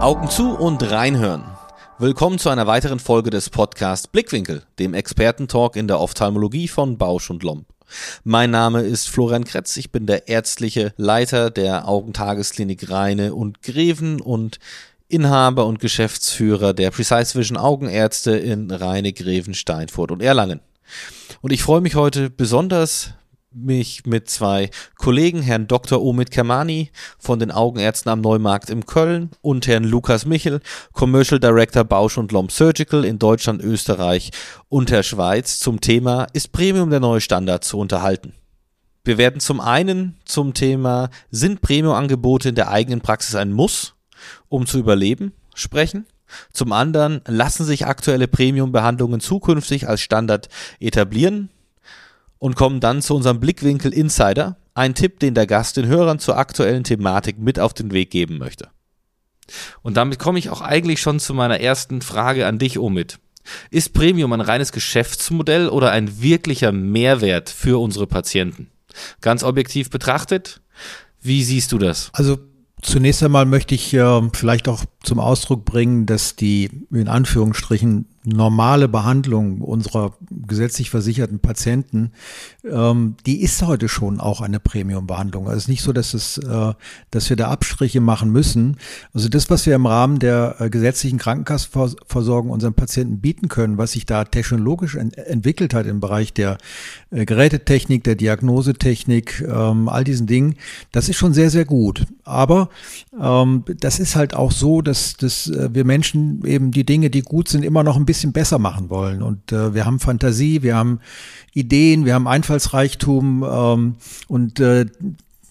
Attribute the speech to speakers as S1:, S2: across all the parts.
S1: Augen zu und reinhören. Willkommen zu einer weiteren Folge des Podcasts Blickwinkel, dem Expertentalk in der Ophthalmologie von Bausch und Lomb. Mein Name ist Florian Kretz, ich bin der ärztliche Leiter der Augentagesklinik Rheine und Greven und Inhaber und Geschäftsführer der Precise Vision Augenärzte in Rheine, Greven, Steinfurt und Erlangen. Und ich freue mich heute besonders, mich mit zwei Kollegen, Herrn Dr. Omid Kermani von den Augenärzten am Neumarkt in Köln und Herrn Lukas Michel, Commercial Director Bausch und Lomb Surgical in Deutschland, Österreich und der Schweiz zum Thema Ist Premium der neue Standard zu unterhalten? Wir werden zum einen zum Thema Sind Premium-Angebote in der eigenen Praxis ein Muss, um zu überleben, sprechen. Zum anderen lassen sich aktuelle Premium-Behandlungen zukünftig als Standard etablieren und kommen dann zu unserem Blickwinkel Insider, ein Tipp, den der Gast den Hörern zur aktuellen Thematik mit auf den Weg geben möchte. Und damit komme ich auch eigentlich schon zu meiner ersten Frage an dich, Omid. Ist Premium ein reines Geschäftsmodell oder ein wirklicher Mehrwert für unsere Patienten? Ganz objektiv betrachtet, wie siehst du das?
S2: Also Zunächst einmal möchte ich äh, vielleicht auch zum Ausdruck bringen, dass die in Anführungsstrichen normale Behandlung unserer gesetzlich versicherten Patienten, ähm, die ist heute schon auch eine Premium-Behandlung. Also es ist nicht so, dass es, äh, dass wir da Abstriche machen müssen. Also das, was wir im Rahmen der äh, gesetzlichen Krankenkassenversorgung unseren Patienten bieten können, was sich da technologisch ent entwickelt hat im Bereich der äh, Gerätetechnik, der Diagnosetechnik, ähm, all diesen Dingen, das ist schon sehr, sehr gut. Aber ähm, das ist halt auch so, dass, dass äh, wir Menschen eben die Dinge, die gut sind, immer noch ein bisschen besser machen wollen. Und äh, wir haben Fantasie, wir haben Ideen, wir haben Einfallsreichtum ähm, und äh,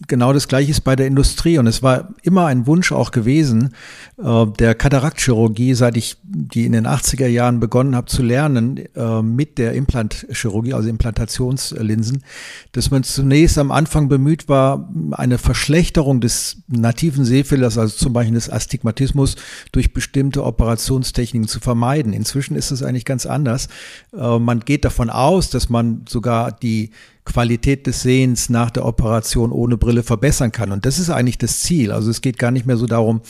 S2: genau das Gleiche ist bei der Industrie. Und es war immer ein Wunsch auch gewesen, äh, der Kataraktchirurgie, seit ich die in den 80er Jahren begonnen habe zu lernen, äh, mit der Implantchirurgie, also Implantationslinsen, dass man zunächst am Anfang bemüht war, eine Verschlechterung des nativen Sehfehlers, also zum Beispiel des Astigmatismus, durch bestimmte Operationstechniken zu vermeiden. Inzwischen ist es eigentlich ganz anders. Äh, man geht davon aus, dass man sogar die Qualität des Sehens nach der Operation ohne Brille verbessern kann. Und das ist eigentlich das Ziel. Also es geht gar nicht mehr so darum,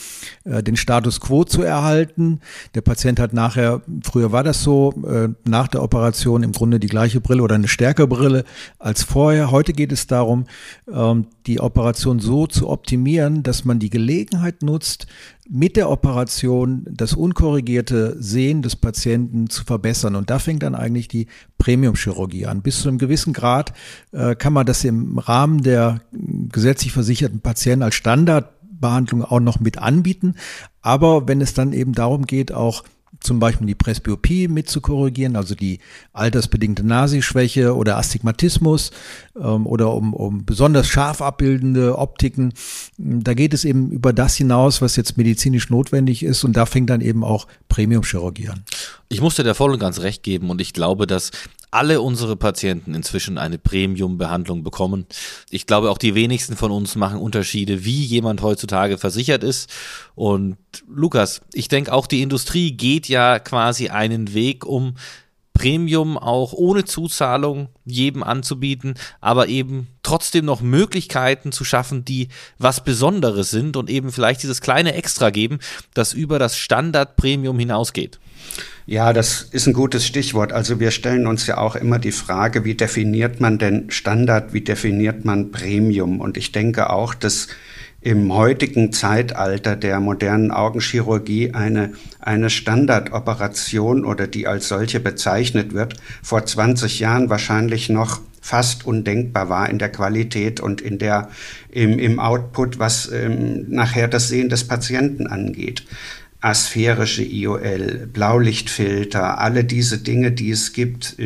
S2: äh, den Status quo zu erhalten. Der Patient hat nachher, früher war das so, äh, nach der Operation im Grunde die gleiche Brille oder eine stärkere Brille als vorher. Heute geht es darum, ähm, die Operation so zu optimieren, dass man die Gelegenheit nutzt, mit der Operation das unkorrigierte Sehen des Patienten zu verbessern. Und da fängt dann eigentlich die Premium-Chirurgie an. Bis zu einem gewissen Grad äh, kann man das im Rahmen der gesetzlich versicherten Patienten als Standardbehandlung auch noch mit anbieten. Aber wenn es dann eben darum geht, auch zum Beispiel die Presbyopie mit zu korrigieren, also die altersbedingte Nasischwäche oder Astigmatismus ähm, oder um, um besonders scharf abbildende Optiken. Da geht es eben über das hinaus, was jetzt medizinisch notwendig ist und da fängt dann eben auch Premium-Chirurgie an.
S1: Ich musste dir voll und ganz recht geben und ich glaube, dass alle unsere Patienten inzwischen eine Premium-Behandlung bekommen. Ich glaube, auch die wenigsten von uns machen Unterschiede, wie jemand heutzutage versichert ist. Und Lukas, ich denke auch die Industrie geht ja quasi einen Weg, um Premium auch ohne Zuzahlung jedem anzubieten, aber eben trotzdem noch Möglichkeiten zu schaffen, die was Besonderes sind und eben vielleicht dieses kleine Extra geben, das über das Standard Premium hinausgeht.
S3: Ja, das ist ein gutes Stichwort. Also wir stellen uns ja auch immer die Frage, wie definiert man denn Standard, wie definiert man Premium? Und ich denke auch, dass im heutigen Zeitalter der modernen Augenchirurgie eine, eine Standardoperation oder die als solche bezeichnet wird, vor 20 Jahren wahrscheinlich noch fast undenkbar war in der Qualität und in der, im, im Output, was ähm, nachher das Sehen des Patienten angeht asphärische IOL, Blaulichtfilter, alle diese Dinge, die es gibt,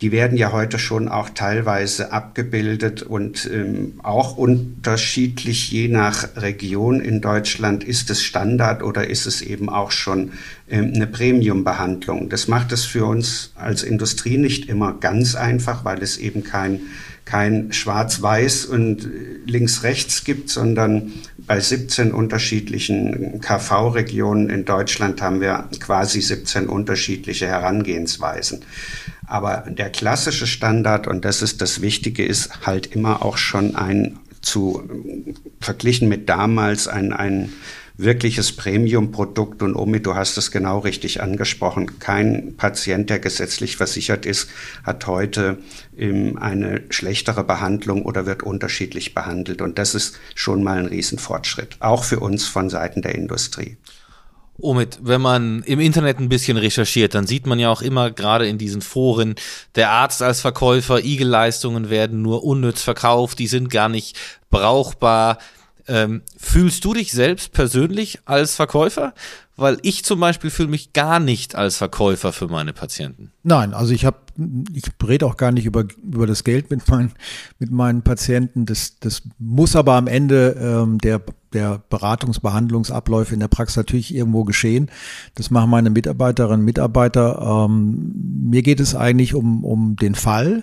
S3: die werden ja heute schon auch teilweise abgebildet und ähm, auch unterschiedlich je nach Region in Deutschland ist es Standard oder ist es eben auch schon ähm, eine Premium-Behandlung. Das macht es für uns als Industrie nicht immer ganz einfach, weil es eben kein kein Schwarz-Weiß und links-rechts gibt, sondern bei 17 unterschiedlichen KV-Regionen in Deutschland haben wir quasi 17 unterschiedliche Herangehensweisen. Aber der klassische Standard, und das ist das Wichtige, ist halt immer auch schon ein zu verglichen mit damals ein, ein wirkliches Premium-Produkt. Und Omi, du hast es genau richtig angesprochen. Kein Patient, der gesetzlich versichert ist, hat heute ähm, eine schlechtere Behandlung oder wird unterschiedlich behandelt. Und das ist schon mal ein Riesenfortschritt, auch für uns von Seiten der Industrie.
S1: Omid, wenn man im Internet ein bisschen recherchiert, dann sieht man ja auch immer gerade in diesen Foren, der Arzt als Verkäufer, Igel-Leistungen werden nur unnütz verkauft, die sind gar nicht brauchbar. Ähm, fühlst du dich selbst persönlich als Verkäufer? Weil ich zum Beispiel fühle mich gar nicht als Verkäufer für meine Patienten.
S2: Nein, also ich habe, ich rede auch gar nicht über, über das Geld mit meinen, mit meinen Patienten. Das, das muss aber am Ende ähm, der, der Beratungsbehandlungsabläufe in der Praxis natürlich irgendwo geschehen. Das machen meine Mitarbeiterinnen und Mitarbeiter. Ähm, mir geht es eigentlich um, um den Fall.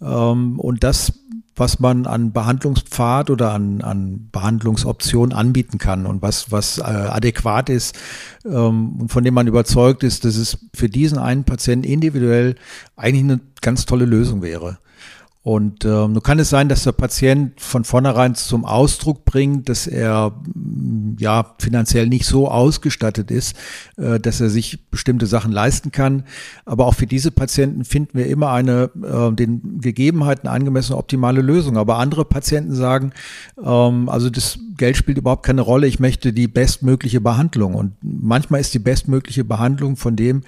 S2: Ähm, und das was man an Behandlungspfad oder an, an Behandlungsoptionen anbieten kann und was, was äh, adäquat ist ähm, und von dem man überzeugt ist, dass es für diesen einen Patienten individuell eigentlich eine ganz tolle Lösung wäre. Und ähm, nun kann es sein, dass der Patient von vornherein zum Ausdruck bringt, dass er mm, ja finanziell nicht so ausgestattet ist, äh, dass er sich bestimmte Sachen leisten kann. Aber auch für diese Patienten finden wir immer eine äh, den Gegebenheiten angemessene optimale Lösung. Aber andere Patienten sagen, ähm, also das Geld spielt überhaupt keine Rolle. Ich möchte die bestmögliche Behandlung. Und manchmal ist die bestmögliche Behandlung von dem,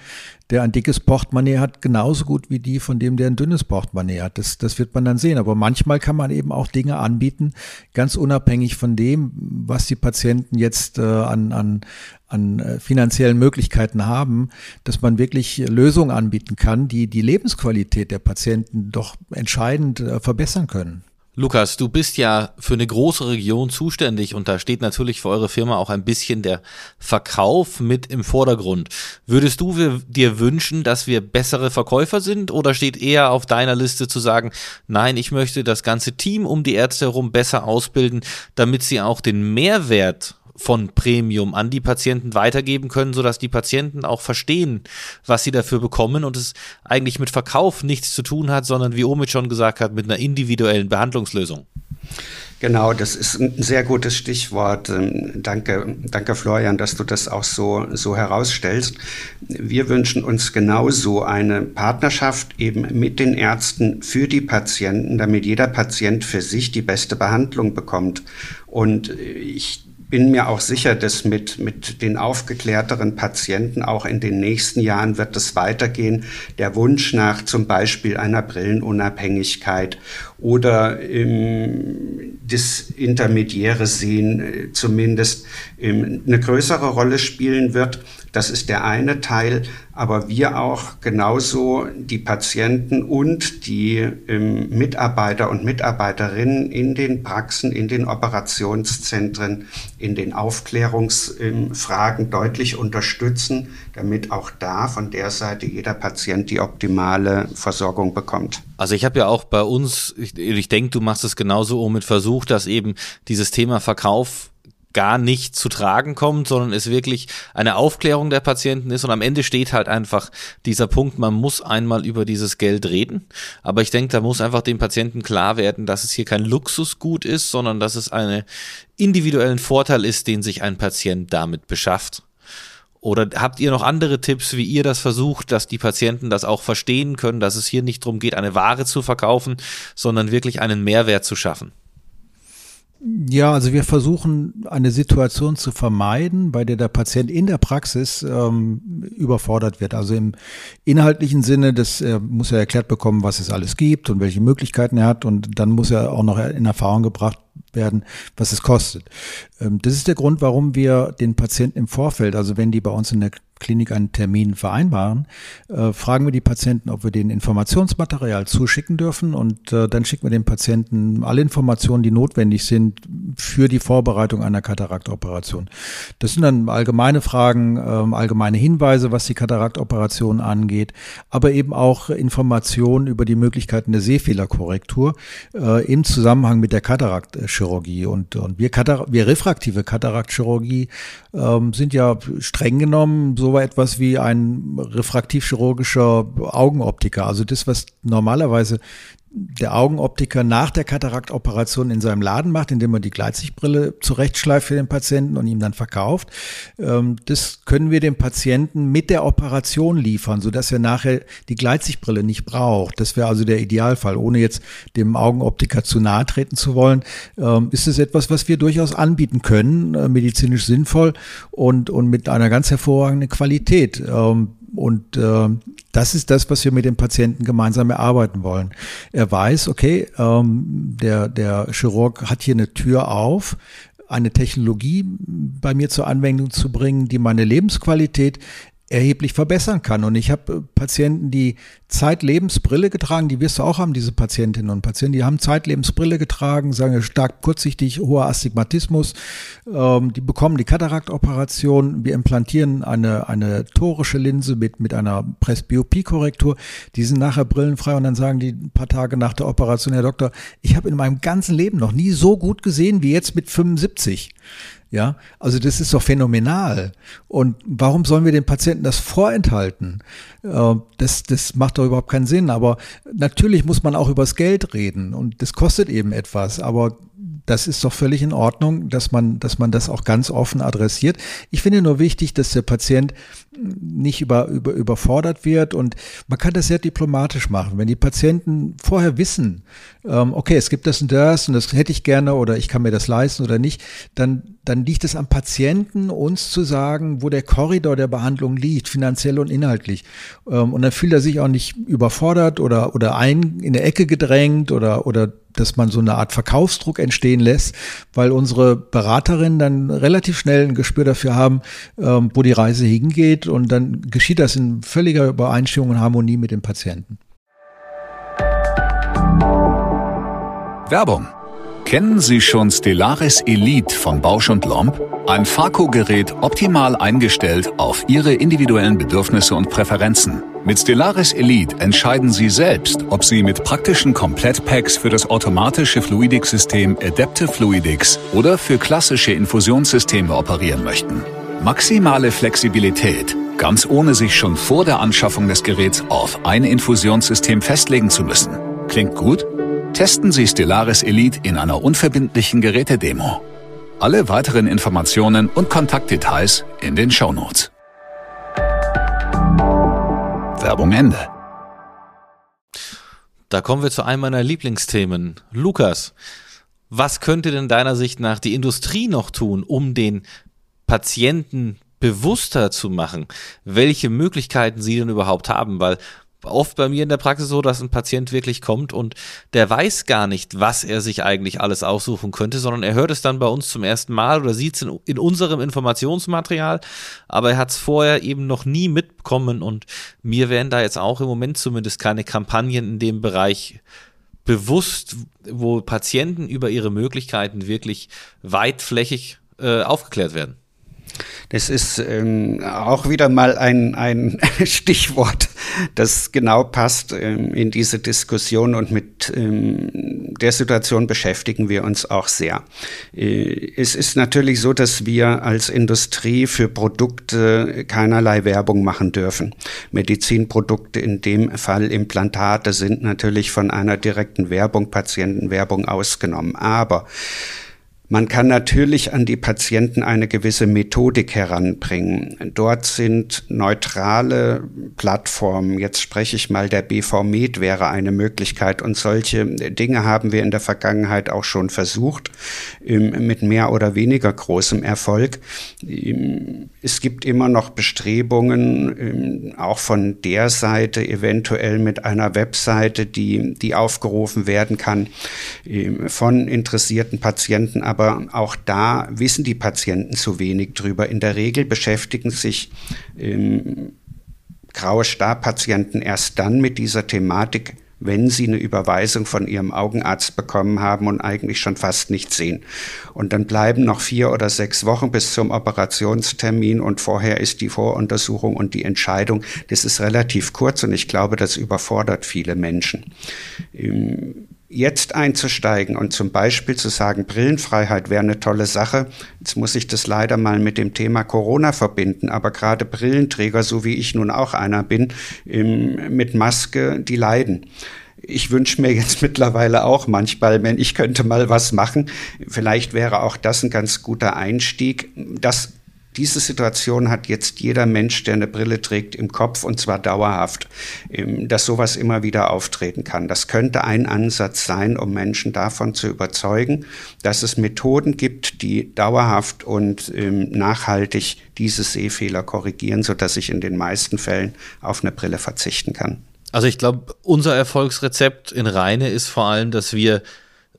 S2: der ein dickes Portemonnaie hat, genauso gut wie die von dem, der ein dünnes Portemonnaie hat. Das, das wird man dann sehen. Aber manchmal kann man eben auch Dinge anbieten, ganz unabhängig von dem, was die Patienten jetzt äh, an, an, an äh, finanziellen Möglichkeiten haben, dass man wirklich Lösungen anbieten kann, die die Lebensqualität der Patienten doch entscheidend äh, verbessern können.
S1: Lukas, du bist ja für eine große Region zuständig und da steht natürlich für eure Firma auch ein bisschen der Verkauf mit im Vordergrund. Würdest du dir wünschen, dass wir bessere Verkäufer sind oder steht eher auf deiner Liste zu sagen, nein, ich möchte das ganze Team um die Ärzte herum besser ausbilden, damit sie auch den Mehrwert von Premium an die Patienten weitergeben können, sodass die Patienten auch verstehen, was sie dafür bekommen und es eigentlich mit Verkauf nichts zu tun hat, sondern wie Omid schon gesagt hat, mit einer individuellen Behandlungslösung.
S3: Genau, das ist ein sehr gutes Stichwort. Ähm, danke, danke Florian, dass du das auch so, so herausstellst. Wir wünschen uns genauso eine Partnerschaft eben mit den Ärzten für die Patienten, damit jeder Patient für sich die beste Behandlung bekommt. Und ich bin mir auch sicher, dass mit, mit den aufgeklärteren Patienten auch in den nächsten Jahren wird es weitergehen. Der Wunsch nach zum Beispiel einer Brillenunabhängigkeit oder ähm, das intermediäre Sehen äh, zumindest ähm, eine größere Rolle spielen wird. Das ist der eine Teil, aber wir auch genauso die Patienten und die ähm, Mitarbeiter und Mitarbeiterinnen in den Praxen, in den Operationszentren, in den Aufklärungsfragen ähm, deutlich unterstützen, damit auch da von der Seite jeder Patient die optimale Versorgung bekommt.
S1: Also ich habe ja auch bei uns, ich, ich denke, du machst es genauso mit Versuch, dass eben dieses Thema Verkauf gar nicht zu tragen kommt, sondern es wirklich eine Aufklärung der Patienten ist und am Ende steht halt einfach dieser Punkt, man muss einmal über dieses Geld reden, aber ich denke, da muss einfach dem Patienten klar werden, dass es hier kein Luxusgut ist, sondern dass es einen individuellen Vorteil ist, den sich ein Patient damit beschafft. Oder habt ihr noch andere Tipps, wie ihr das versucht, dass die Patienten das auch verstehen können, dass es hier nicht darum geht, eine Ware zu verkaufen, sondern wirklich einen Mehrwert zu schaffen?
S2: Ja, also wir versuchen eine Situation zu vermeiden, bei der der Patient in der Praxis ähm, überfordert wird. Also im inhaltlichen Sinne, das äh, muss er erklärt bekommen, was es alles gibt und welche Möglichkeiten er hat und dann muss er auch noch in Erfahrung gebracht werden, was es kostet. Ähm, das ist der Grund, warum wir den Patienten im Vorfeld, also wenn die bei uns in der Klinik einen Termin vereinbaren, äh, fragen wir die Patienten, ob wir denen Informationsmaterial zuschicken dürfen und äh, dann schicken wir den Patienten alle Informationen, die notwendig sind für die Vorbereitung einer Kataraktoperation. Das sind dann allgemeine Fragen, äh, allgemeine Hinweise, was die Kataraktoperation angeht, aber eben auch Informationen über die Möglichkeiten der Sehfehlerkorrektur äh, im Zusammenhang mit der Kataraktchirurgie. Und, und wir, Katar wir refraktive Kataraktchirurgie ähm, sind ja streng genommen so so etwas wie ein refraktivchirurgischer Augenoptiker. Also das, was normalerweise der Augenoptiker nach der Kataraktoperation in seinem Laden macht, indem er die Gleitsichtbrille zurechtschleift für den Patienten und ihm dann verkauft. Ähm, das können wir dem Patienten mit der Operation liefern, sodass er nachher die Gleitsichtbrille nicht braucht. Das wäre also der Idealfall. Ohne jetzt dem Augenoptiker zu nahe treten zu wollen, ähm, ist es etwas, was wir durchaus anbieten können, äh, medizinisch sinnvoll und, und mit einer ganz hervorragenden Qualität. Und äh, das ist das, was wir mit dem Patienten gemeinsam erarbeiten wollen. Er weiß, okay, ähm, der, der Chirurg hat hier eine Tür auf, eine Technologie bei mir zur Anwendung zu bringen, die meine Lebensqualität erheblich verbessern kann. Und ich habe äh, Patienten, die Zeitlebensbrille getragen, die wirst du auch haben, diese Patientinnen und Patienten, die haben Zeitlebensbrille getragen, sagen stark kurzsichtig, hoher Astigmatismus, ähm, die bekommen die Kataraktoperation, wir implantieren eine, eine torische Linse mit, mit einer Presbyopie-Korrektur, die sind nachher brillenfrei und dann sagen die ein paar Tage nach der Operation, Herr Doktor, ich habe in meinem ganzen Leben noch nie so gut gesehen wie jetzt mit 75. Ja, also das ist doch phänomenal. Und warum sollen wir den Patienten das vorenthalten? Äh, das, das macht doch überhaupt keinen Sinn. Aber natürlich muss man auch übers Geld reden und das kostet eben etwas. Aber das ist doch völlig in Ordnung, dass man, dass man das auch ganz offen adressiert. Ich finde nur wichtig, dass der Patient nicht über, über, überfordert wird und man kann das sehr diplomatisch machen. Wenn die Patienten vorher wissen, ähm, okay, es gibt das und das und das hätte ich gerne oder ich kann mir das leisten oder nicht, dann, dann liegt es am Patienten, uns zu sagen, wo der Korridor der Behandlung liegt, finanziell und inhaltlich. Ähm, und dann fühlt er sich auch nicht überfordert oder, oder ein, in der Ecke gedrängt oder, oder dass man so eine Art Verkaufsdruck entstehen lässt, weil unsere Beraterinnen dann relativ schnell ein Gespür dafür haben, ähm, wo die Reise hingeht und dann geschieht das in völliger Übereinstimmung und Harmonie mit dem Patienten.
S4: Werbung Kennen Sie schon Stellaris Elite von Bausch und Lomb? Ein Farco-Gerät optimal eingestellt auf Ihre individuellen Bedürfnisse und Präferenzen. Mit Stellaris Elite entscheiden Sie selbst, ob Sie mit praktischen Komplettpacks für das automatische Fluidics-System Adaptive Fluidics oder für klassische Infusionssysteme operieren möchten. Maximale Flexibilität, ganz ohne sich schon vor der Anschaffung des Geräts auf ein Infusionssystem festlegen zu müssen. Klingt gut? Testen Sie Stellaris Elite in einer unverbindlichen Gerätedemo. Alle weiteren Informationen und Kontaktdetails in den Shownotes. Werbung Ende.
S1: Da kommen wir zu einem meiner Lieblingsthemen. Lukas, was könnte denn deiner Sicht nach die Industrie noch tun, um den Patienten bewusster zu machen, welche Möglichkeiten sie denn überhaupt haben? Weil oft bei mir in der Praxis so, dass ein Patient wirklich kommt und der weiß gar nicht, was er sich eigentlich alles aussuchen könnte, sondern er hört es dann bei uns zum ersten Mal oder sieht es in, in, unserem Informationsmaterial, aber er hat es vorher eben noch nie mitbekommen und mir werden da jetzt auch im Moment zumindest keine Kampagnen in dem Bereich bewusst, wo Patienten über ihre Möglichkeiten wirklich weitflächig äh, aufgeklärt werden.
S3: Das ist ähm, auch wieder mal ein, ein Stichwort, das genau passt ähm, in diese Diskussion und mit ähm, der Situation beschäftigen wir uns auch sehr. Äh, es ist natürlich so, dass wir als Industrie für Produkte keinerlei Werbung machen dürfen. Medizinprodukte, in dem Fall Implantate, sind natürlich von einer direkten Werbung, Patientenwerbung ausgenommen. Aber man kann natürlich an die Patienten eine gewisse Methodik heranbringen. Dort sind neutrale Plattformen, jetzt spreche ich mal, der BV Med wäre eine Möglichkeit und solche Dinge haben wir in der Vergangenheit auch schon versucht, mit mehr oder weniger großem Erfolg. Es gibt immer noch Bestrebungen, auch von der Seite eventuell mit einer Webseite, die, die aufgerufen werden kann, von interessierten Patienten, aber auch da wissen die Patienten zu wenig drüber. In der Regel beschäftigen sich ähm, graue Star-Patienten erst dann mit dieser Thematik, wenn sie eine Überweisung von ihrem Augenarzt bekommen haben und eigentlich schon fast nichts sehen. Und dann bleiben noch vier oder sechs Wochen bis zum Operationstermin und vorher ist die Voruntersuchung und die Entscheidung. Das ist relativ kurz und ich glaube, das überfordert viele Menschen. Ähm, jetzt einzusteigen und zum Beispiel zu sagen, Brillenfreiheit wäre eine tolle Sache. Jetzt muss ich das leider mal mit dem Thema Corona verbinden, aber gerade Brillenträger, so wie ich nun auch einer bin, mit Maske, die leiden ich wünsche mir jetzt mittlerweile auch manchmal, wenn ich könnte mal was machen. Vielleicht wäre auch das ein ganz guter Einstieg. Das diese Situation hat jetzt jeder Mensch, der eine Brille trägt, im Kopf und zwar dauerhaft, ähm, dass sowas immer wieder auftreten kann. Das könnte ein Ansatz sein, um Menschen davon zu überzeugen, dass es Methoden gibt, die dauerhaft und ähm, nachhaltig diese Sehfehler korrigieren, sodass ich in den meisten Fällen auf eine Brille verzichten kann.
S1: Also ich glaube, unser Erfolgsrezept in Reine ist vor allem, dass wir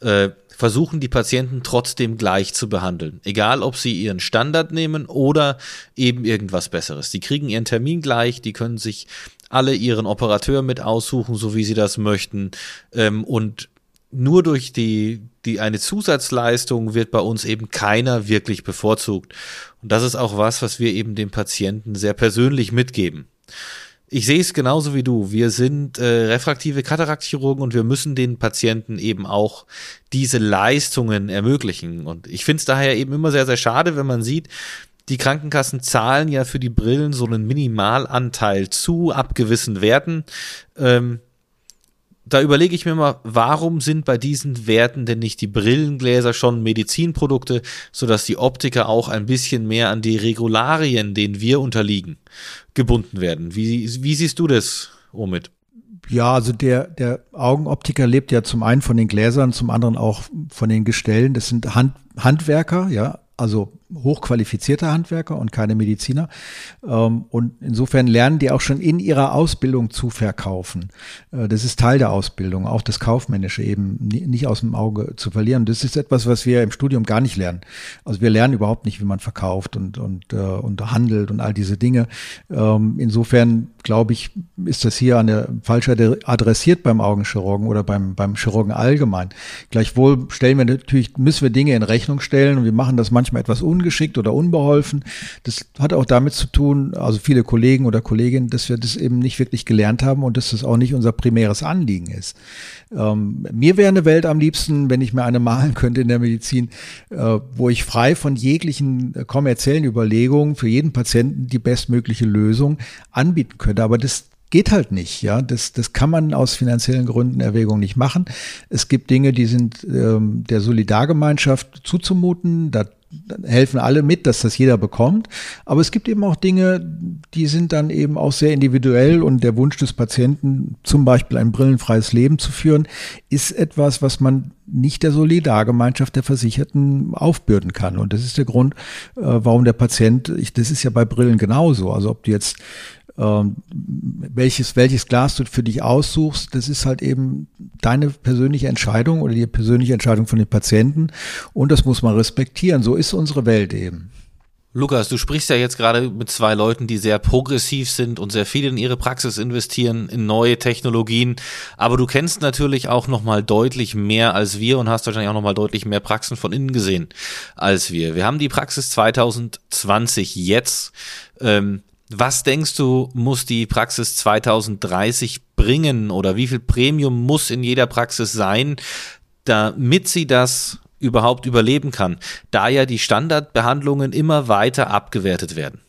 S1: äh, versuchen die Patienten trotzdem gleich zu behandeln. Egal, ob sie ihren Standard nehmen oder eben irgendwas Besseres. Die kriegen ihren Termin gleich, die können sich alle ihren Operateur mit aussuchen, so wie sie das möchten. Ähm, und nur durch die, die eine Zusatzleistung wird bei uns eben keiner wirklich bevorzugt. Und das ist auch was, was wir eben dem Patienten sehr persönlich mitgeben. Ich sehe es genauso wie du. Wir sind äh, refraktive Kataraktchirurgen und wir müssen den Patienten eben auch diese Leistungen ermöglichen. Und ich finde es daher eben immer sehr, sehr schade, wenn man sieht, die Krankenkassen zahlen ja für die Brillen so einen Minimalanteil zu ab gewissen Werten. Ähm, da überlege ich mir mal, warum sind bei diesen Werten denn nicht die Brillengläser schon Medizinprodukte, sodass die Optiker auch ein bisschen mehr an die Regularien, denen wir unterliegen, gebunden werden? Wie, wie siehst du das, Omid?
S2: Ja, also der, der Augenoptiker lebt ja zum einen von den Gläsern, zum anderen auch von den Gestellen. Das sind Hand, Handwerker, ja, also hochqualifizierte Handwerker und keine Mediziner. Ähm, und insofern lernen die auch schon in ihrer Ausbildung zu verkaufen. Äh, das ist Teil der Ausbildung, auch das Kaufmännische eben nicht aus dem Auge zu verlieren. Das ist etwas, was wir im Studium gar nicht lernen. Also wir lernen überhaupt nicht, wie man verkauft und, und, äh, und handelt und all diese Dinge. Ähm, insofern glaube ich, ist das hier an der falsch adressiert beim Augenchirurgen oder beim, beim Chirurgen allgemein. Gleichwohl stellen wir natürlich, müssen wir Dinge in Rechnung stellen und wir machen das manchmal etwas un ungeschickt oder unbeholfen. Das hat auch damit zu tun, also viele Kollegen oder Kolleginnen, dass wir das eben nicht wirklich gelernt haben und dass das auch nicht unser primäres Anliegen ist. Ähm, mir wäre eine Welt am liebsten, wenn ich mir eine malen könnte in der Medizin, äh, wo ich frei von jeglichen äh, kommerziellen Überlegungen für jeden Patienten die bestmögliche Lösung anbieten könnte. Aber das geht halt nicht, ja. Das, das kann man aus finanziellen Gründen Erwägung nicht machen. Es gibt Dinge, die sind ähm, der Solidargemeinschaft zuzumuten. Da helfen alle mit, dass das jeder bekommt. Aber es gibt eben auch Dinge, die sind dann eben auch sehr individuell und der Wunsch des Patienten, zum Beispiel ein brillenfreies Leben zu führen, ist etwas, was man nicht der Solidargemeinschaft der Versicherten aufbürden kann. Und das ist der Grund, äh, warum der Patient, ich, das ist ja bei Brillen genauso. Also ob du jetzt ähm, welches, welches Glas du für dich aussuchst, das ist halt eben deine persönliche Entscheidung oder die persönliche Entscheidung von den Patienten und das muss man respektieren. So ist unsere Welt eben.
S1: Lukas, du sprichst ja jetzt gerade mit zwei Leuten, die sehr progressiv sind und sehr viel in ihre Praxis investieren, in neue Technologien. Aber du kennst natürlich auch noch mal deutlich mehr als wir und hast wahrscheinlich auch noch mal deutlich mehr Praxen von innen gesehen als wir. Wir haben die Praxis 2020 jetzt. Ähm, was denkst du, muss die Praxis 2030 bringen oder wie viel Premium muss in jeder Praxis sein, damit sie das überhaupt überleben kann, da ja die Standardbehandlungen immer weiter abgewertet werden?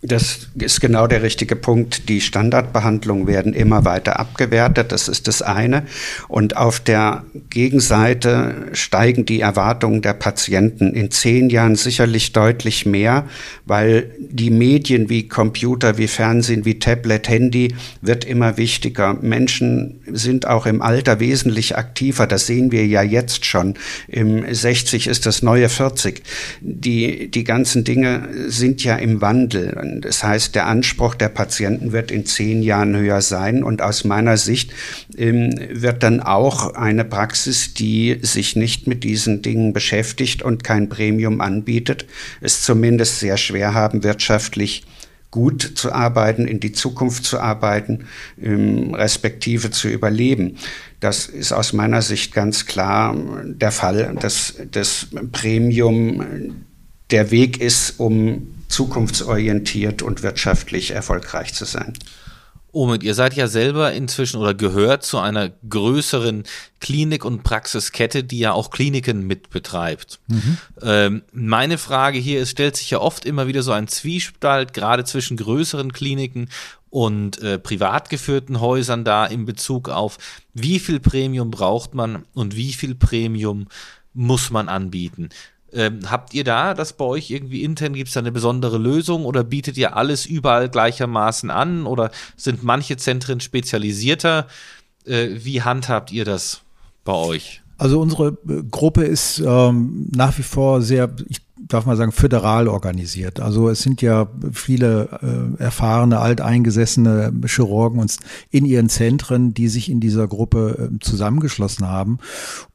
S3: Das ist genau der richtige Punkt. Die Standardbehandlungen werden immer weiter abgewertet. Das ist das eine. Und auf der Gegenseite steigen die Erwartungen der Patienten in zehn Jahren sicherlich deutlich mehr, weil die Medien wie Computer, wie Fernsehen, wie Tablet, Handy wird immer wichtiger. Menschen sind auch im Alter wesentlich aktiver. Das sehen wir ja jetzt schon. Im 60 ist das neue 40. Die, die ganzen Dinge sind ja im Wandel. Das heißt, der Anspruch der Patienten wird in zehn Jahren höher sein. Und aus meiner Sicht ähm, wird dann auch eine Praxis, die sich nicht mit diesen Dingen beschäftigt und kein Premium anbietet, es zumindest sehr schwer haben, wirtschaftlich gut zu arbeiten, in die Zukunft zu arbeiten, ähm, respektive zu überleben. Das ist aus meiner Sicht ganz klar der Fall, dass das Premium der Weg ist, um zukunftsorientiert und wirtschaftlich erfolgreich zu sein.
S1: Omid, ihr seid ja selber inzwischen oder gehört zu einer größeren Klinik- und Praxiskette, die ja auch Kliniken mitbetreibt. Mhm. Ähm, meine Frage hier ist, stellt sich ja oft immer wieder so ein Zwiespalt, gerade zwischen größeren Kliniken und äh, privat geführten Häusern da in Bezug auf, wie viel Premium braucht man und wie viel Premium muss man anbieten. Ähm, habt ihr da das bei euch irgendwie intern? Gibt es da eine besondere Lösung oder bietet ihr alles überall gleichermaßen an oder sind manche Zentren spezialisierter? Äh, wie handhabt ihr das bei euch?
S2: Also unsere äh, Gruppe ist ähm, nach wie vor sehr, ich darf mal sagen, föderal organisiert. Also es sind ja viele äh, erfahrene, alteingesessene Chirurgen uns in ihren Zentren, die sich in dieser Gruppe äh, zusammengeschlossen haben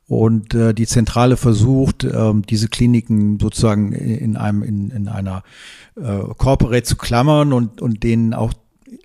S2: und äh, die Zentrale versucht, äh, diese Kliniken sozusagen in einem in, in einer äh, Corporate zu klammern und und denen auch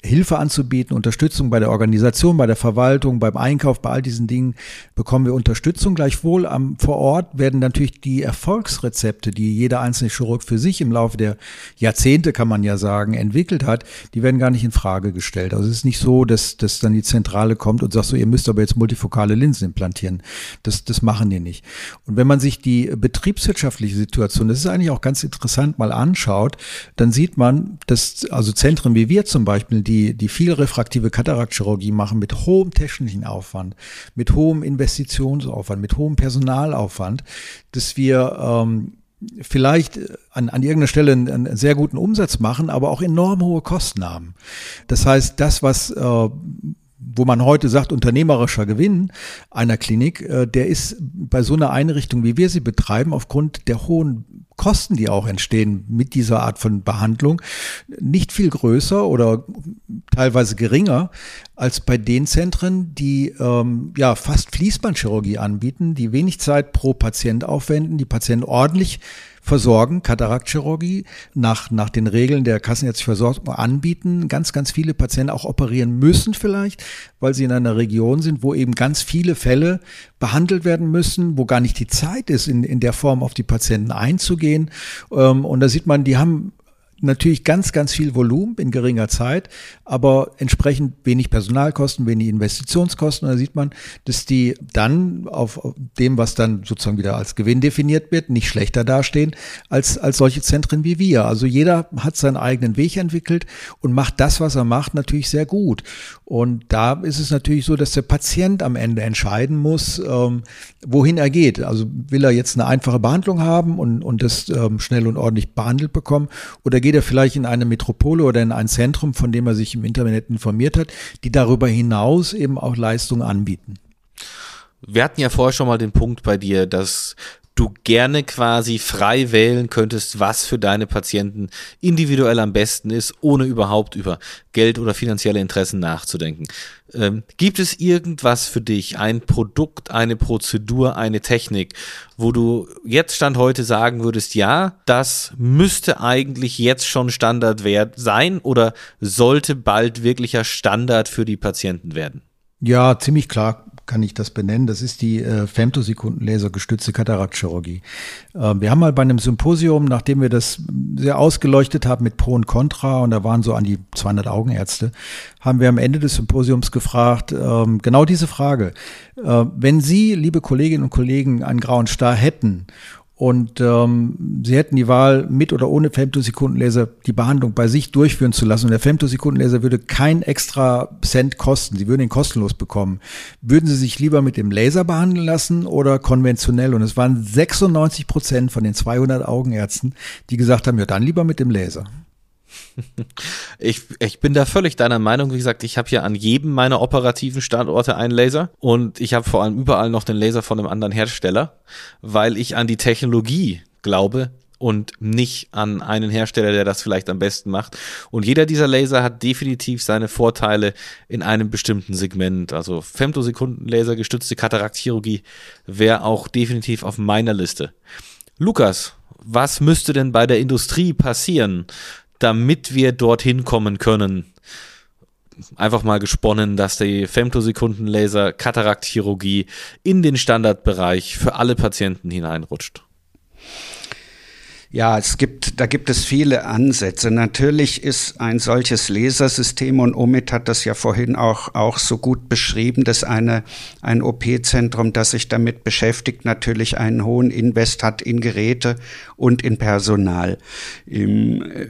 S2: Hilfe anzubieten, Unterstützung bei der Organisation, bei der Verwaltung, beim Einkauf, bei all diesen Dingen bekommen wir Unterstützung. Gleichwohl am, vor Ort werden natürlich die Erfolgsrezepte, die jeder einzelne Chirurg für sich im Laufe der Jahrzehnte, kann man ja sagen, entwickelt hat, die werden gar nicht in Frage gestellt. Also es ist nicht so, dass, dass dann die Zentrale kommt und sagt so, ihr müsst aber jetzt multifokale Linsen implantieren. Das, das machen die nicht. Und wenn man sich die betriebswirtschaftliche Situation, das ist eigentlich auch ganz interessant, mal anschaut, dann sieht man, dass also Zentren wie wir zum Beispiel, die, die viel refraktive Kataraktchirurgie machen mit hohem technischen Aufwand, mit hohem Investitionsaufwand, mit hohem Personalaufwand, dass wir ähm, vielleicht an, an irgendeiner Stelle einen, einen, sehr guten Umsatz machen, aber auch enorm hohe Kosten haben. Das heißt, das, was äh, wo man heute sagt, unternehmerischer Gewinn einer Klinik, äh, der ist bei so einer Einrichtung, wie wir sie betreiben, aufgrund der hohen Kosten, die auch entstehen mit dieser Art von Behandlung, nicht viel größer oder teilweise geringer als bei den Zentren, die ähm, ja fast Fließbandchirurgie anbieten, die wenig Zeit pro Patient aufwenden, die Patienten ordentlich versorgen, Kataraktchirurgie nach, nach den Regeln der kassenärztlichen Versorgung anbieten. Ganz, ganz viele Patienten auch operieren müssen vielleicht, weil sie in einer Region sind, wo eben ganz viele Fälle behandelt werden müssen, wo gar nicht die Zeit ist, in, in der Form auf die Patienten einzugehen. Ähm, und da sieht man, die haben natürlich ganz, ganz viel Volumen in geringer Zeit, aber entsprechend wenig Personalkosten, wenig Investitionskosten. Da sieht man, dass die dann auf dem, was dann sozusagen wieder als Gewinn definiert wird, nicht schlechter dastehen als, als solche Zentren wie wir. Also jeder hat seinen eigenen Weg entwickelt und macht das, was er macht, natürlich sehr gut. Und da ist es natürlich so, dass der Patient am Ende entscheiden muss, ähm, wohin er geht. Also will er jetzt eine einfache Behandlung haben und, und das ähm, schnell und ordentlich behandelt bekommen oder geht er vielleicht in eine Metropole oder in ein Zentrum, von dem er sich im Internet informiert hat, die darüber hinaus eben auch Leistungen anbieten.
S1: Wir hatten ja vorher schon mal den Punkt bei dir, dass du gerne quasi frei wählen könntest, was für deine Patienten individuell am besten ist, ohne überhaupt über Geld oder finanzielle Interessen nachzudenken. Ähm, gibt es irgendwas für dich, ein Produkt, eine Prozedur, eine Technik, wo du jetzt Stand heute sagen würdest, ja, das müsste eigentlich jetzt schon Standardwert sein oder sollte bald wirklicher Standard für die Patienten werden?
S2: Ja, ziemlich klar kann ich das benennen. Das ist die äh, Femtosekundenlaser gestützte Kataraktchirurgie. Äh, wir haben mal bei einem Symposium, nachdem wir das sehr ausgeleuchtet haben mit Pro und Contra, und da waren so an die 200 Augenärzte, haben wir am Ende des Symposiums gefragt, äh, genau diese Frage. Äh, wenn Sie, liebe Kolleginnen und Kollegen, einen grauen Star hätten und ähm, sie hätten die Wahl, mit oder ohne Femtosekundenlaser die Behandlung bei sich durchführen zu lassen. Und der Femtosekundenlaser würde kein extra Cent kosten. Sie würden ihn kostenlos bekommen. Würden Sie sich lieber mit dem Laser behandeln lassen oder konventionell? Und es waren 96 Prozent von den 200 Augenärzten, die gesagt haben, ja, dann lieber mit dem Laser.
S1: Ich, ich bin da völlig deiner Meinung. Wie gesagt, ich habe hier an jedem meiner operativen Standorte einen Laser und ich habe vor allem überall noch den Laser von einem anderen Hersteller, weil ich an die Technologie glaube und nicht an einen Hersteller, der das vielleicht am besten macht. Und jeder dieser Laser hat definitiv seine Vorteile in einem bestimmten Segment. Also Femtosekundenlaser gestützte Kataraktchirurgie wäre auch definitiv auf meiner Liste. Lukas, was müsste denn bei der Industrie passieren, damit wir dorthin kommen können. Einfach mal gesponnen, dass die Femtosekundenlaser Kataraktchirurgie in den Standardbereich für alle Patienten hineinrutscht.
S3: Ja, es gibt, da gibt es viele Ansätze. Natürlich ist ein solches Lasersystem und Omid hat das ja vorhin auch, auch so gut beschrieben, dass eine, ein OP-Zentrum, das sich damit beschäftigt, natürlich einen hohen Invest hat in Geräte und in Personal. Im, äh,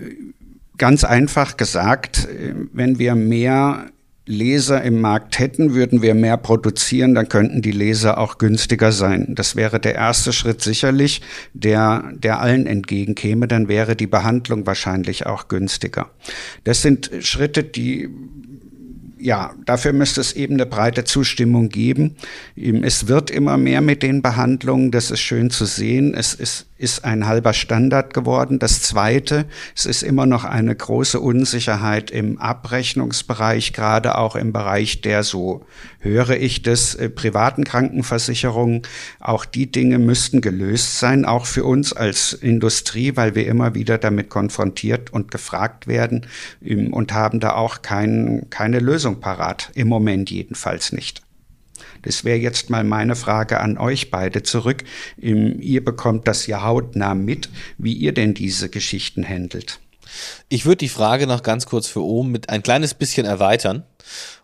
S3: ganz einfach gesagt, wenn wir mehr Laser im Markt hätten, würden wir mehr produzieren, dann könnten die Laser auch günstiger sein. Das wäre der erste Schritt sicherlich, der, der allen entgegenkäme, dann wäre die Behandlung wahrscheinlich auch günstiger. Das sind Schritte, die ja, dafür müsste es eben eine breite Zustimmung geben. Es wird immer mehr mit den Behandlungen, das ist schön zu sehen. Es ist ist ein halber Standard geworden. Das Zweite, es ist immer noch eine große Unsicherheit im Abrechnungsbereich, gerade auch im Bereich der, so höre ich das, äh, privaten Krankenversicherungen. Auch die Dinge müssten gelöst sein, auch für uns als Industrie, weil wir immer wieder damit konfrontiert und gefragt werden ähm, und haben da auch kein, keine Lösung parat. Im Moment jedenfalls nicht. Das wäre jetzt mal meine Frage an euch beide zurück. Ihr bekommt das ja hautnah mit, wie ihr denn diese Geschichten handelt.
S1: Ich würde die Frage noch ganz kurz für oben mit ein kleines bisschen erweitern.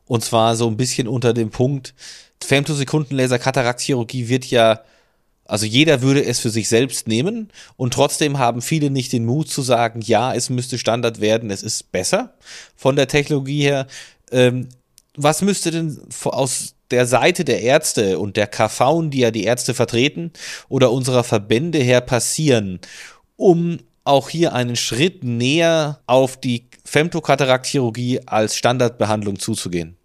S1: Und zwar so ein bisschen unter dem Punkt, Femtosekundenlaser Katarakchirurgie wird ja also jeder würde es für sich selbst nehmen und trotzdem haben viele nicht den Mut zu sagen, ja, es müsste Standard werden, es ist besser von der Technologie her. Ähm, was müsste denn aus der Seite der Ärzte und der KV, die ja die Ärzte vertreten, oder unserer Verbände her passieren, um auch hier einen Schritt näher auf die Femtokatarakchirurgie als Standardbehandlung zuzugehen?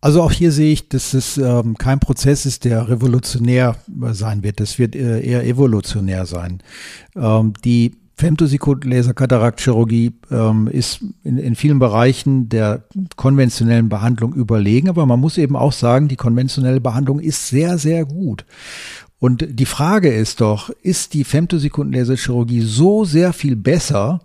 S2: Also auch hier sehe ich, dass es ähm, kein Prozess ist, der revolutionär sein wird. Das wird äh, eher evolutionär sein. Ähm, die Femtosekund-Laserkataraktchirurgie ähm, ist in, in vielen Bereichen der konventionellen Behandlung überlegen, aber man muss eben auch sagen, die konventionelle Behandlung ist sehr, sehr gut. Und die Frage ist doch, ist die Femtosekundenlaserchirurgie so sehr viel besser,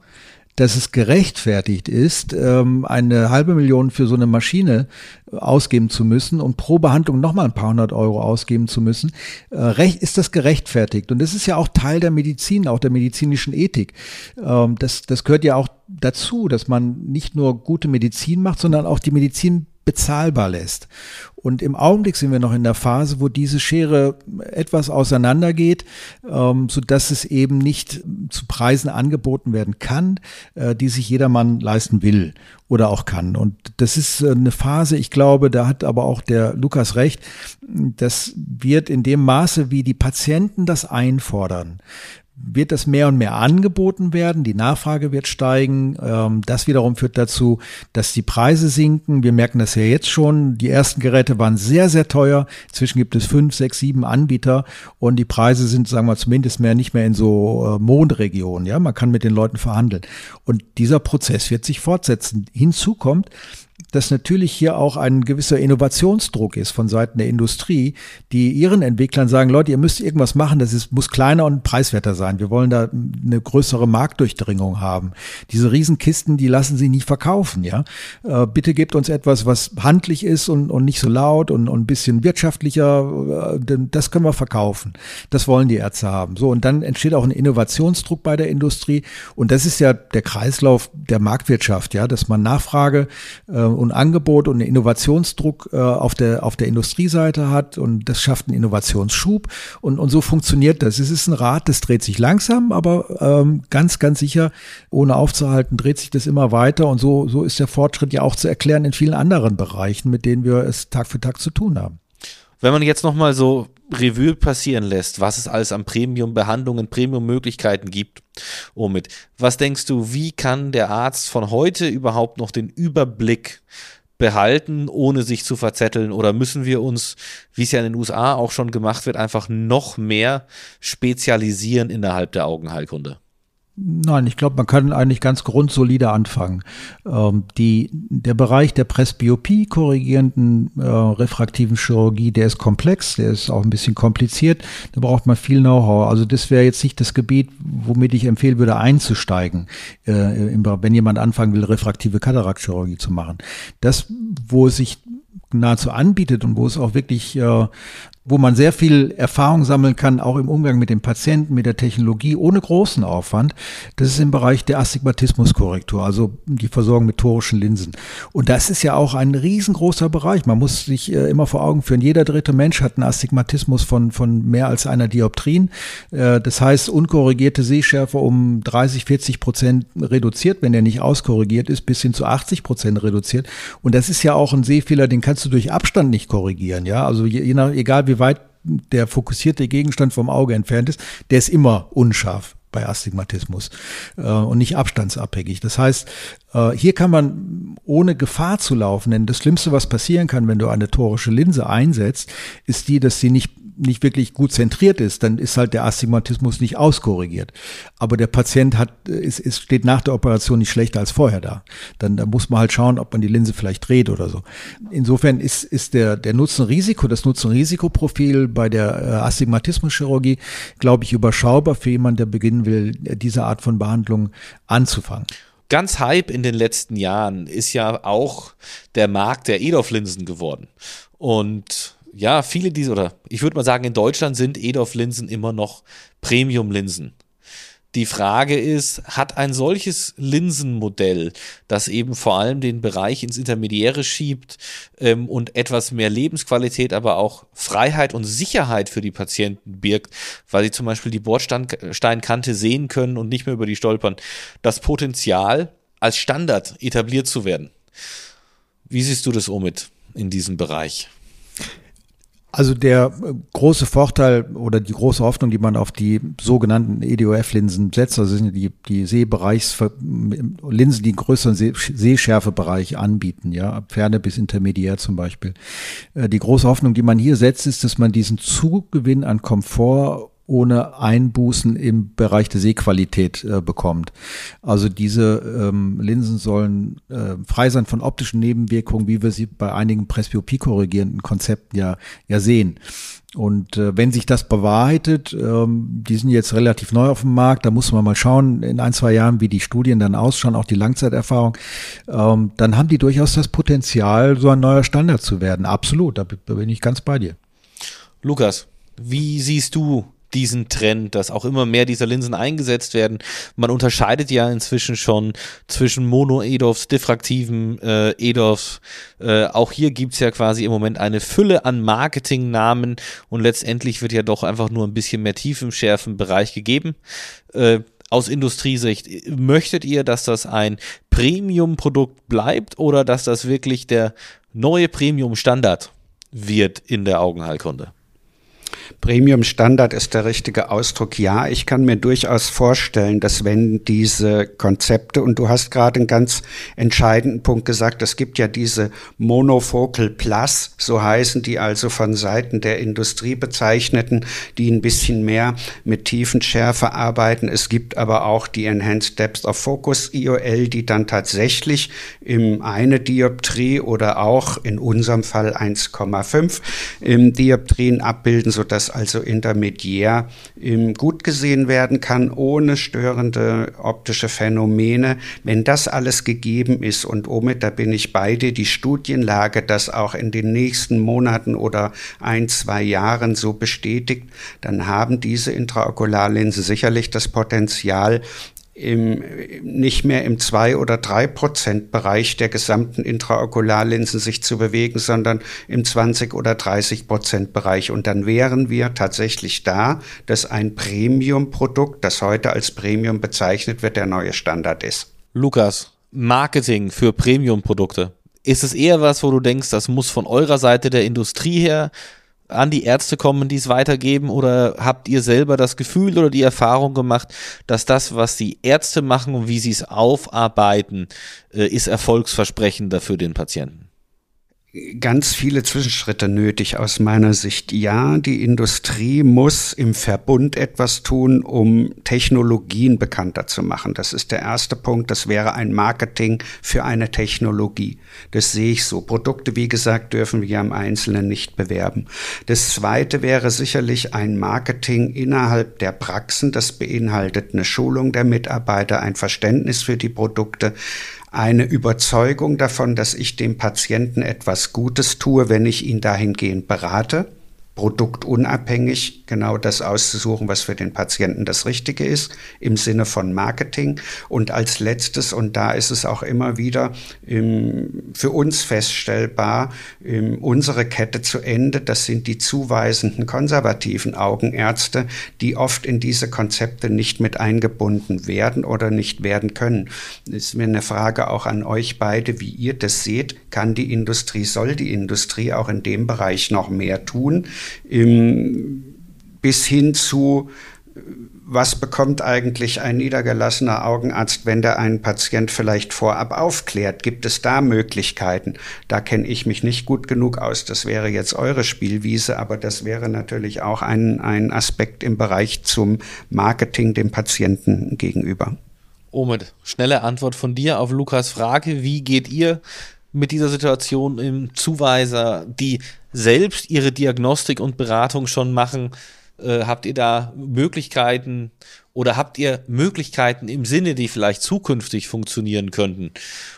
S2: dass es gerechtfertigt ist, ähm, eine halbe Million für so eine Maschine ausgeben zu müssen und pro Behandlung nochmal ein paar hundert Euro ausgeben zu müssen, äh, ist das gerechtfertigt. Und das ist ja auch Teil der Medizin, auch der medizinischen Ethik. Ähm, das, das gehört ja auch dazu, dass man nicht nur gute Medizin macht, sondern auch die Medizin bezahlbar lässt. Und im Augenblick sind wir noch in der Phase, wo diese Schere etwas auseinandergeht, ähm, so dass es eben nicht zu Preisen angeboten werden kann, äh, die sich jedermann leisten will oder auch kann. Und das ist äh, eine Phase, ich glaube, da hat aber auch der Lukas recht, das wird in dem Maße, wie die Patienten das einfordern, wird das mehr und mehr angeboten werden, die Nachfrage wird steigen. Ähm, das wiederum führt dazu, dass die Preise sinken. Wir merken das ja jetzt schon. Die ersten Geräte waren sehr, sehr teuer. Inzwischen gibt es fünf, sechs, sieben Anbieter und die Preise sind, sagen wir zumindest mehr nicht mehr in so äh, Mondregionen. Ja, man kann mit den Leuten verhandeln. Und dieser Prozess wird sich fortsetzen. Hinzu kommt, dass natürlich hier auch ein gewisser Innovationsdruck ist von Seiten der Industrie, die ihren Entwicklern sagen, Leute, ihr müsst irgendwas machen, das ist, muss kleiner und preiswerter sein. Wir wollen da eine größere Marktdurchdringung haben. Diese Riesenkisten, die lassen sie nicht verkaufen, ja. Äh, bitte gebt uns etwas, was handlich ist und, und nicht so laut und, und ein bisschen wirtschaftlicher. Äh, das können wir verkaufen. Das wollen die Ärzte haben. So, und dann entsteht auch ein Innovationsdruck bei der Industrie. Und das ist ja der Kreislauf der Marktwirtschaft, ja, dass man Nachfrage äh, und Angebot und Innovationsdruck äh, auf, der, auf der Industrieseite hat und das schafft einen Innovationsschub und, und so funktioniert das. Es ist ein Rad, das dreht sich langsam, aber ähm, ganz, ganz sicher, ohne aufzuhalten, dreht sich das immer weiter und so, so ist der Fortschritt ja auch zu erklären in vielen anderen Bereichen, mit denen wir es Tag für Tag zu tun haben.
S1: Wenn man jetzt nochmal so Revue passieren lässt, was es alles an Premium-Behandlungen, Premium-Möglichkeiten gibt, Omid, was denkst du, wie kann der Arzt von heute überhaupt noch den Überblick behalten, ohne sich zu verzetteln? Oder müssen wir uns, wie es ja in den USA auch schon gemacht wird, einfach noch mehr spezialisieren innerhalb der Augenheilkunde?
S2: Nein, ich glaube, man kann eigentlich ganz grundsolide anfangen. Ähm, die, der Bereich der Presbyopie korrigierenden äh, refraktiven Chirurgie, der ist komplex, der ist auch ein bisschen kompliziert, da braucht man viel Know-how. Also das wäre jetzt nicht das Gebiet, womit ich empfehlen würde, einzusteigen, äh, wenn jemand anfangen will, refraktive Kataraktchirurgie zu machen. Das, wo es sich nahezu anbietet und wo es auch wirklich äh, wo man sehr viel Erfahrung sammeln kann, auch im Umgang mit dem Patienten, mit der Technologie, ohne großen Aufwand. Das ist im Bereich der Astigmatismuskorrektur, also die Versorgung mit torischen Linsen. Und das ist ja auch ein riesengroßer Bereich. Man muss sich äh, immer vor Augen führen, jeder dritte Mensch hat einen Astigmatismus von, von mehr als einer Dioptrien. Äh, das heißt, unkorrigierte Sehschärfe um 30, 40 Prozent reduziert, wenn der nicht auskorrigiert ist, bis hin zu 80 Prozent reduziert. Und das ist ja auch ein Sehfehler, den kannst du durch Abstand nicht korrigieren. Ja, also je, je nach, egal wie weit der fokussierte Gegenstand vom Auge entfernt ist, der ist immer unscharf bei Astigmatismus äh, und nicht abstandsabhängig. Das heißt, hier kann man ohne Gefahr zu laufen, denn das Schlimmste, was passieren kann, wenn du eine torische Linse einsetzt, ist die, dass sie nicht nicht wirklich gut zentriert ist, dann ist halt der Astigmatismus nicht auskorrigiert. Aber der Patient hat, ist, ist, steht nach der Operation nicht schlechter als vorher da. Dann da muss man halt schauen, ob man die Linse vielleicht dreht oder so. Insofern ist, ist der, der Nutzen-Risiko, das Nutzen-Risikoprofil bei der äh, Astigmatismus-Chirurgie, glaube ich, überschaubar für jemanden, der beginnen will, diese Art von Behandlung anzufangen.
S1: Ganz Hype in den letzten Jahren ist ja auch der Markt der EDOF-Linsen geworden. Und ja, viele dieser, oder ich würde mal sagen, in Deutschland sind EDOF-Linsen immer noch Premium-Linsen. Die Frage ist, hat ein solches Linsenmodell, das eben vor allem den Bereich ins Intermediäre schiebt ähm, und etwas mehr Lebensqualität, aber auch Freiheit und Sicherheit für die Patienten birgt, weil sie zum Beispiel die Bordsteinkante sehen können und nicht mehr über die stolpern, das Potenzial als Standard etabliert zu werden. Wie siehst du das, Omid, in diesem Bereich?
S2: Also der äh, große Vorteil oder die große Hoffnung, die man auf die sogenannten EDOF-Linsen setzt, also sind die, die Sehbereichslinsen, die einen größeren Sehschärfebereich anbieten, ja, ab Ferne bis intermediär zum Beispiel. Äh, die große Hoffnung, die man hier setzt, ist, dass man diesen Zugewinn an Komfort ohne Einbußen im Bereich der Sehqualität äh, bekommt. Also diese ähm, Linsen sollen äh, frei sein von optischen Nebenwirkungen, wie wir sie bei einigen Presbyopie-korrigierenden Konzepten ja, ja sehen. Und äh, wenn sich das bewahrheitet, ähm, die sind jetzt relativ neu auf dem Markt, da muss man mal schauen in ein, zwei Jahren, wie die Studien dann ausschauen, auch die Langzeiterfahrung, ähm, dann haben die durchaus das Potenzial, so ein neuer Standard zu werden. Absolut, da, da bin ich ganz bei dir.
S1: Lukas, wie siehst du diesen Trend, dass auch immer mehr dieser Linsen eingesetzt werden. Man unterscheidet ja inzwischen schon zwischen Mono-EDOFs, diffraktiven äh, EDOFs. Äh, auch hier gibt's ja quasi im Moment eine Fülle an Marketingnamen und letztendlich wird ja doch einfach nur ein bisschen mehr Tief im schärfen Bereich gegeben. Äh, aus Industriesicht, möchtet ihr, dass das ein Premium-Produkt bleibt oder dass das wirklich der neue Premium-Standard wird in der Augenheilkunde?
S3: Premium Standard ist der richtige Ausdruck. Ja, ich kann mir durchaus vorstellen, dass wenn diese Konzepte, und du hast gerade einen ganz entscheidenden Punkt gesagt, es gibt ja diese Monofocal Plus, so heißen die also von Seiten der Industrie bezeichneten, die ein bisschen mehr mit Tiefenschärfe arbeiten. Es gibt aber auch die Enhanced Depth of Focus IOL, die dann tatsächlich im eine Dioptrie oder auch in unserem Fall 1,5 im Dioptrien abbilden, sodass das also intermediär ähm, gut gesehen werden kann, ohne störende optische Phänomene. Wenn das alles gegeben ist und somit, da bin ich bei dir, die Studienlage das auch in den nächsten Monaten oder ein, zwei Jahren so bestätigt, dann haben diese Intraokularlinsen sicherlich das Potenzial, im, nicht mehr im zwei oder drei Prozent Bereich der gesamten Intraokularlinsen sich zu bewegen, sondern im 20 oder 30 Prozent Bereich. Und dann wären wir tatsächlich da, dass ein Premium-Produkt, das heute als Premium bezeichnet wird, der neue Standard ist.
S1: Lukas, Marketing für Premium-Produkte. Ist es eher was, wo du denkst, das muss von eurer Seite der Industrie her an die Ärzte kommen, die es weitergeben? Oder habt ihr selber das Gefühl oder die Erfahrung gemacht, dass das, was die Ärzte machen und wie sie es aufarbeiten, äh, ist erfolgsversprechender für den Patienten?
S3: Ganz viele Zwischenschritte nötig aus meiner Sicht. Ja, die Industrie muss im Verbund etwas tun, um Technologien bekannter zu machen. Das ist der erste Punkt. Das wäre ein Marketing für eine Technologie. Das sehe ich so. Produkte, wie gesagt, dürfen wir im Einzelnen nicht bewerben. Das zweite wäre sicherlich ein Marketing innerhalb der Praxen. Das beinhaltet eine Schulung der Mitarbeiter, ein Verständnis für die Produkte eine Überzeugung davon, dass ich dem Patienten etwas Gutes tue, wenn ich ihn dahingehend berate. Produktunabhängig genau das auszusuchen, was für den Patienten das Richtige ist, im Sinne von Marketing. Und als letztes, und da ist es auch immer wieder ähm, für uns feststellbar, ähm, unsere Kette zu Ende, das sind die zuweisenden konservativen Augenärzte, die oft in diese Konzepte nicht mit eingebunden werden oder nicht werden können. Ist mir eine Frage auch an euch beide, wie ihr das seht. Kann die Industrie, soll die Industrie auch in dem Bereich noch mehr tun? Bis hin zu, was bekommt eigentlich ein niedergelassener Augenarzt, wenn der einen Patient vielleicht vorab aufklärt? Gibt es da Möglichkeiten? Da kenne ich mich nicht gut genug aus. Das wäre jetzt eure Spielwiese, aber das wäre natürlich auch ein, ein Aspekt im Bereich zum Marketing dem Patienten gegenüber.
S1: Omid, schnelle Antwort von dir auf Lukas Frage. Wie geht ihr mit dieser Situation im Zuweiser, die selbst ihre Diagnostik und Beratung schon machen? Äh, habt ihr da Möglichkeiten oder habt ihr Möglichkeiten im Sinne, die vielleicht zukünftig funktionieren könnten,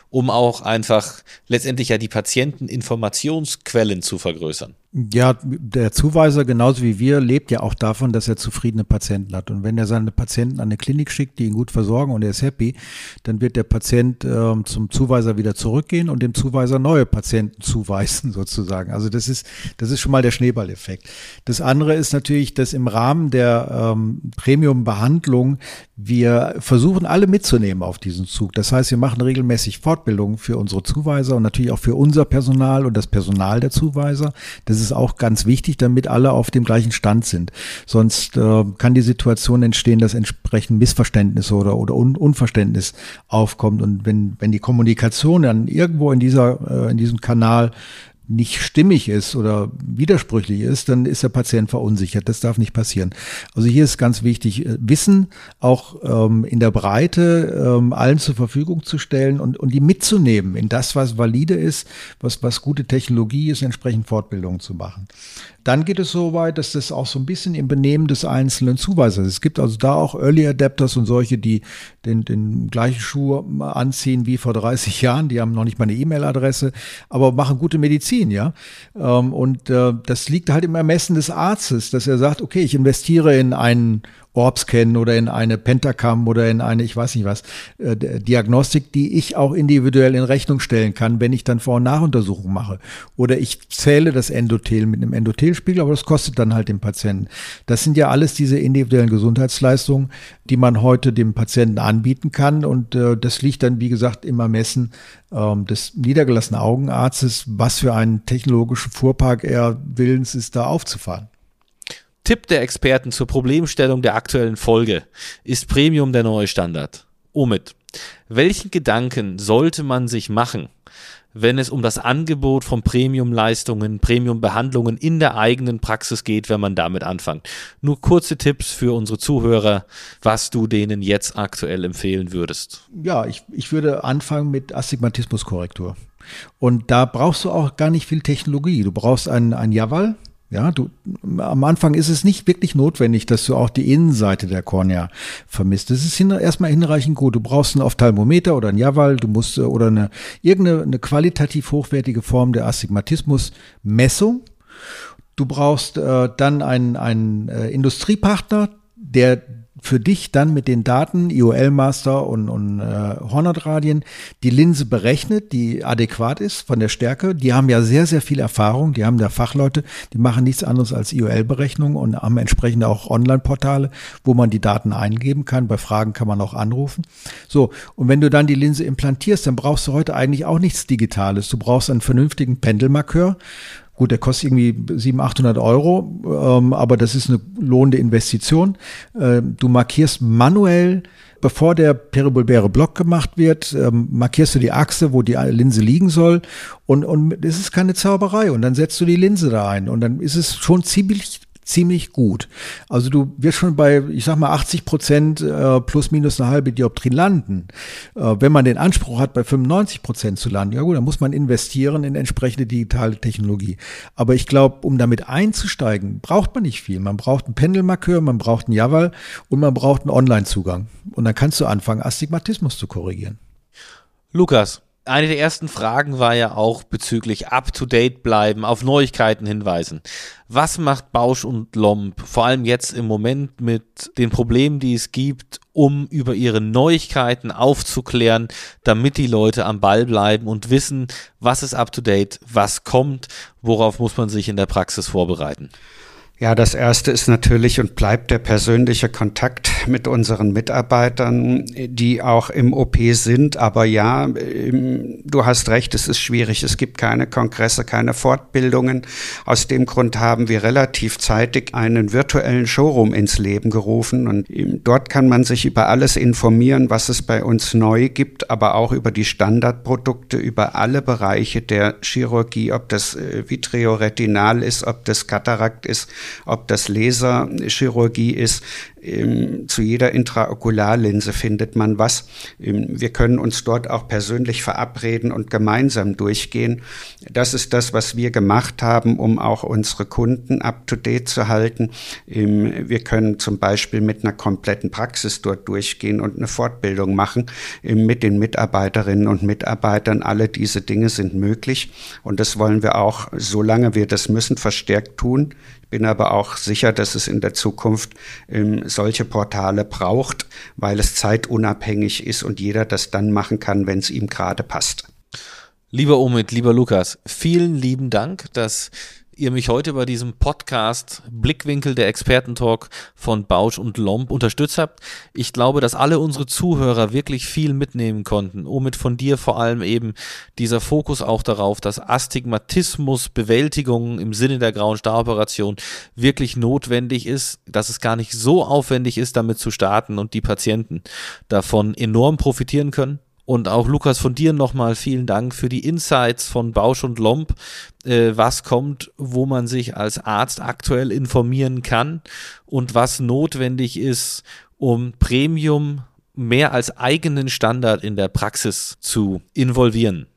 S1: um auch einfach letztendlich ja die Patienteninformationsquellen zu vergrößern?
S2: Ja, der Zuweiser, genauso wie wir, lebt ja auch davon, dass er zufriedene Patienten hat. Und wenn er seine Patienten an eine Klinik schickt, die ihn gut versorgen und er ist happy, dann wird der Patient äh, zum Zuweiser wieder zurückgehen und dem Zuweiser neue Patienten zuweisen, sozusagen. Also das ist, das ist schon mal der Schneeballeffekt. Das andere ist natürlich, dass im Rahmen der ähm, Premium-Behandlung wir versuchen, alle mitzunehmen auf diesen Zug. Das heißt, wir machen regelmäßig Fortbildungen für unsere Zuweiser und natürlich auch für unser Personal und das Personal der Zuweiser. Das ist auch ganz wichtig, damit alle auf dem gleichen Stand sind. Sonst äh, kann die Situation entstehen, dass entsprechend Missverständnisse oder, oder Un Unverständnis aufkommt. Und wenn, wenn die Kommunikation dann irgendwo in dieser, äh, in diesem Kanal nicht stimmig ist oder widersprüchlich ist, dann ist der Patient verunsichert. Das darf nicht passieren. Also hier ist ganz wichtig, äh, Wissen auch ähm, in der Breite ähm, allen zur Verfügung zu stellen und, und die mitzunehmen in das, was valide ist, was, was gute Technologie ist, entsprechend Fortbildungen zu machen. Dann geht es so weit, dass das auch so ein bisschen im Benehmen des einzelnen Zuweisers. ist. Es gibt also da auch Early Adapters und solche, die den, den gleichen Schuh anziehen wie vor 30 Jahren. Die haben noch nicht mal eine E-Mail-Adresse, aber machen gute Medizin, ja. Ähm, und äh, das liegt halt im Ermessen des Arztes, dass er sagt, okay, ich investiere in einen Orbs kennen oder in eine Pentacam oder in eine, ich weiß nicht was, äh, Diagnostik, die ich auch individuell in Rechnung stellen kann, wenn ich dann Vor- und Nachuntersuchungen mache. Oder ich zähle das Endothel mit einem Endothelspiegel, aber das kostet dann halt den Patienten. Das sind ja alles diese individuellen Gesundheitsleistungen, die man heute dem Patienten anbieten kann. Und äh, das liegt dann, wie gesagt, im Ermessen ähm, des niedergelassenen Augenarztes, was für einen technologischen Fuhrpark er willens ist, da aufzufahren.
S1: Tipp der Experten zur Problemstellung der aktuellen Folge. Ist Premium der neue Standard? Omid, welchen Gedanken sollte man sich machen, wenn es um das Angebot von Premium-Leistungen, Premium-Behandlungen in der eigenen Praxis geht, wenn man damit anfängt? Nur kurze Tipps für unsere Zuhörer, was du denen jetzt aktuell empfehlen würdest.
S2: Ja, ich, ich würde anfangen mit Astigmatismuskorrektur. Und da brauchst du auch gar nicht viel Technologie. Du brauchst ein, ein Javal, ja, du, am Anfang ist es nicht wirklich notwendig, dass du auch die Innenseite der Kornea vermisst. Das ist hin, erstmal hinreichend gut. Du brauchst ein Ophthalmometer oder ein Javal, du musst äh, oder eine irgendeine eine qualitativ hochwertige Form der Astigmatismus-Messung. Du brauchst äh, dann einen, einen äh, Industriepartner, der für dich dann mit den Daten IOL Master und, und äh, Hornhautradien die Linse berechnet, die adäquat ist von der Stärke. Die haben ja sehr, sehr viel Erfahrung. Die haben da Fachleute, die machen nichts anderes als IOL-Berechnungen und haben entsprechend auch Online-Portale, wo man die Daten eingeben kann. Bei Fragen kann man auch anrufen. So, und wenn du dann die Linse implantierst, dann brauchst du heute eigentlich auch nichts Digitales. Du brauchst einen vernünftigen Pendelmarkeur Gut, der kostet irgendwie 700, 800 Euro, ähm, aber das ist eine lohnende Investition. Äh, du markierst manuell, bevor der peribulbäre Block gemacht wird, ähm, markierst du die Achse, wo die Linse liegen soll und, und es ist keine Zauberei und dann setzt du die Linse da ein und dann ist es schon ziemlich ziemlich gut. Also du wirst schon bei, ich sag mal, 80 Prozent äh, plus minus eine halbe Dioptrie landen. Äh, wenn man den Anspruch hat, bei 95 Prozent zu landen, ja gut, dann muss man investieren in entsprechende digitale Technologie. Aber ich glaube, um damit einzusteigen, braucht man nicht viel. Man braucht einen Pendelmarkeur, man braucht einen Javal und man braucht einen Online-Zugang. Und dann kannst du anfangen, Astigmatismus zu korrigieren.
S1: Lukas, eine der ersten Fragen war ja auch bezüglich up-to-date bleiben, auf Neuigkeiten hinweisen. Was macht Bausch und Lomb, vor allem jetzt im Moment mit den Problemen, die es gibt, um über ihre Neuigkeiten aufzuklären, damit die Leute am Ball bleiben und wissen, was ist up-to-date, was kommt, worauf muss man sich in der Praxis vorbereiten?
S3: Ja, das erste ist natürlich und bleibt der persönliche Kontakt mit unseren Mitarbeitern, die auch im OP sind. Aber ja, du hast recht, es ist schwierig. Es gibt keine Kongresse, keine Fortbildungen. Aus dem Grund haben wir relativ zeitig einen virtuellen Showroom ins Leben gerufen. Und dort kann man sich über alles informieren, was es bei uns neu gibt, aber auch über die Standardprodukte, über alle Bereiche der Chirurgie, ob das äh, Vitreoretinal ist, ob das Katarakt ist ob das Laserchirurgie ist, ähm, zu jeder Intraokularlinse findet man was. Ähm, wir können uns dort auch persönlich verabreden und gemeinsam durchgehen. Das ist das, was wir gemacht haben, um auch unsere Kunden up-to-date zu halten. Ähm, wir können zum Beispiel mit einer kompletten Praxis dort durchgehen und eine Fortbildung machen mit den Mitarbeiterinnen und Mitarbeitern. Alle diese Dinge sind möglich und das wollen wir auch, solange wir das müssen, verstärkt tun bin aber auch sicher, dass es in der Zukunft ähm, solche Portale braucht, weil es zeitunabhängig ist und jeder das dann machen kann, wenn es ihm gerade passt.
S1: Lieber Omid, lieber Lukas, vielen lieben Dank, dass ihr mich heute bei diesem Podcast Blickwinkel der Expertentalk von Bausch und Lomb unterstützt habt. Ich glaube, dass alle unsere Zuhörer wirklich viel mitnehmen konnten. Omid von dir vor allem eben dieser Fokus auch darauf, dass Astigmatismus Bewältigung im Sinne der grauen Staroperation wirklich notwendig ist, dass es gar nicht so aufwendig ist, damit zu starten und die Patienten davon enorm profitieren können. Und auch Lukas von dir nochmal vielen Dank für die Insights von Bausch und Lomb, äh, was kommt, wo man sich als Arzt aktuell informieren kann und was notwendig ist, um Premium mehr als eigenen Standard in der Praxis zu involvieren.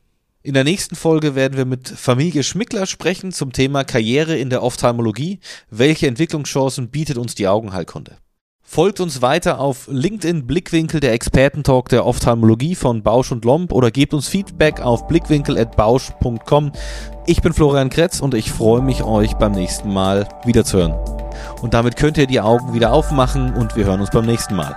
S1: In der nächsten Folge werden wir mit Familie Schmickler sprechen zum Thema Karriere in der Ophthalmologie. Welche Entwicklungschancen bietet uns die Augenheilkunde? Folgt uns weiter auf LinkedIn Blickwinkel, der Expertentalk der Ophthalmologie von Bausch und Lomb oder gebt uns Feedback auf blickwinkel.bausch.com. Ich bin Florian Kretz und ich freue mich, euch beim nächsten Mal wiederzuhören. Und damit könnt ihr die Augen wieder aufmachen und wir hören uns beim nächsten Mal.